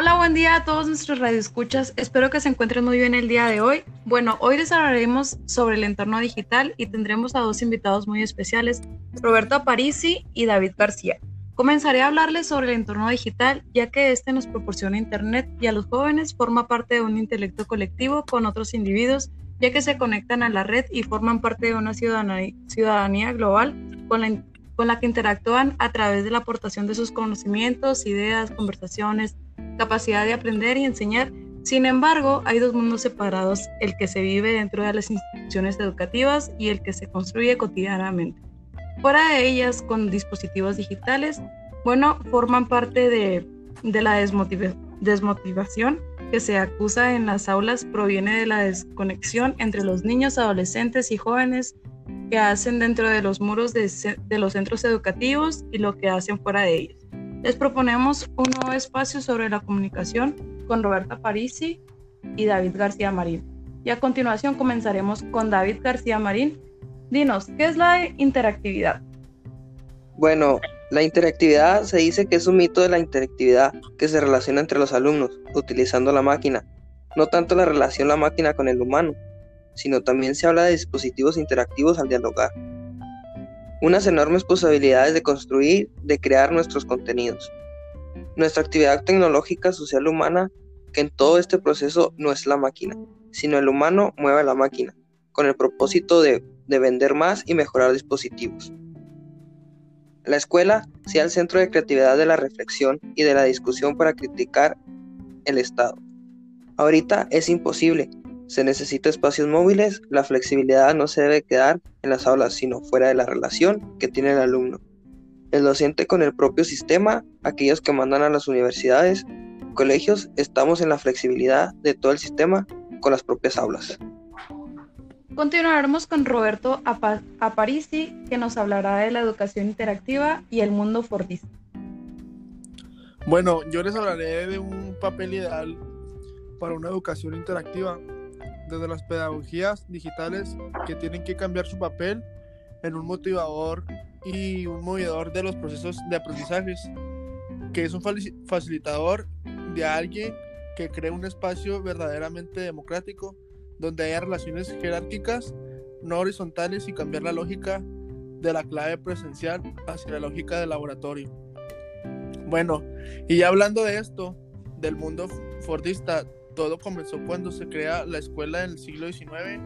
Hola, buen día a todos nuestros radioescuchas. Espero que se encuentren muy bien el día de hoy. Bueno, hoy les hablaremos sobre el entorno digital y tendremos a dos invitados muy especiales, Roberto Aparici y David García. Comenzaré a hablarles sobre el entorno digital, ya que este nos proporciona Internet y a los jóvenes forma parte de un intelecto colectivo con otros individuos, ya que se conectan a la red y forman parte de una ciudadanía, global con la que interactúan a través de la aportación de sus conocimientos, ideas, conversaciones, capacidad de aprender y enseñar. Sin embargo, hay dos mundos separados, el que se vive dentro de las instituciones educativas y el que se construye cotidianamente. Fuera de ellas, con dispositivos digitales, bueno, forman parte de, de la desmotivación que se acusa en las aulas proviene de la desconexión entre los niños, adolescentes y jóvenes que hacen dentro de los muros de, de los centros educativos y lo que hacen fuera de ellos. Les proponemos un nuevo espacio sobre la comunicación con Roberta Parisi y David García Marín. Y a continuación comenzaremos con David García Marín. Dinos, ¿qué es la interactividad? Bueno, la interactividad se dice que es un mito de la interactividad que se relaciona entre los alumnos utilizando la máquina. No tanto la relación la máquina con el humano, sino también se habla de dispositivos interactivos al dialogar unas enormes posibilidades de construir, de crear nuestros contenidos. Nuestra actividad tecnológica, social, humana, que en todo este proceso no es la máquina, sino el humano mueve a la máquina, con el propósito de, de vender más y mejorar dispositivos. La escuela sea el centro de creatividad de la reflexión y de la discusión para criticar el Estado. Ahorita es imposible, se necesita espacios móviles, la flexibilidad no se debe quedar en las aulas, sino fuera de la relación que tiene el alumno. El docente con el propio sistema, aquellos que mandan a las universidades, colegios, estamos en la flexibilidad de todo el sistema con las propias aulas. Continuaremos con Roberto Aparici, que nos hablará de la educación interactiva y el mundo fordista. Bueno, yo les hablaré de un papel ideal para una educación interactiva desde las pedagogías digitales que tienen que cambiar su papel en un motivador y un movedor de los procesos de aprendizajes, que es un facilitador de alguien que cree un espacio verdaderamente democrático, donde haya relaciones jerárquicas, no horizontales y cambiar la lógica de la clave presencial hacia la lógica del laboratorio. Bueno, y ya hablando de esto, del mundo fordista, todo comenzó cuando se crea la escuela en el siglo XIX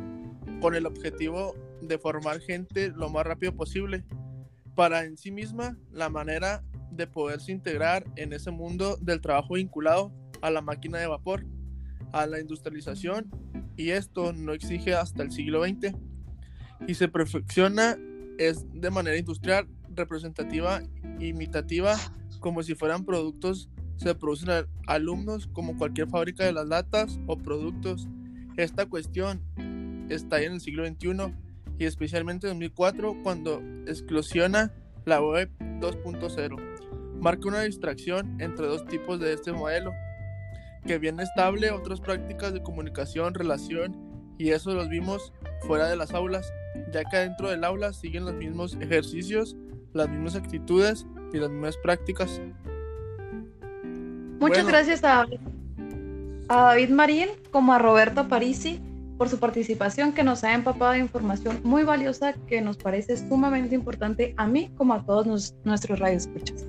con el objetivo de formar gente lo más rápido posible para en sí misma la manera de poderse integrar en ese mundo del trabajo vinculado a la máquina de vapor, a la industrialización y esto no exige hasta el siglo XX y se perfecciona es de manera industrial, representativa, imitativa, como si fueran productos se producen alumnos como cualquier fábrica de las latas o productos. Esta cuestión está ahí en el siglo XXI y especialmente en 2004 cuando explosiona la web 2.0. Marca una distracción entre dos tipos de este modelo, que viene estable otras prácticas de comunicación, relación y eso los vimos fuera de las aulas, ya que dentro del aula siguen los mismos ejercicios, las mismas actitudes y las mismas prácticas. Muchas gracias a, David Marín como a Roberto Parisi por su participación que nos ha empapado de información muy valiosa que nos parece sumamente importante a mí como a todos nuestros radioescuchas.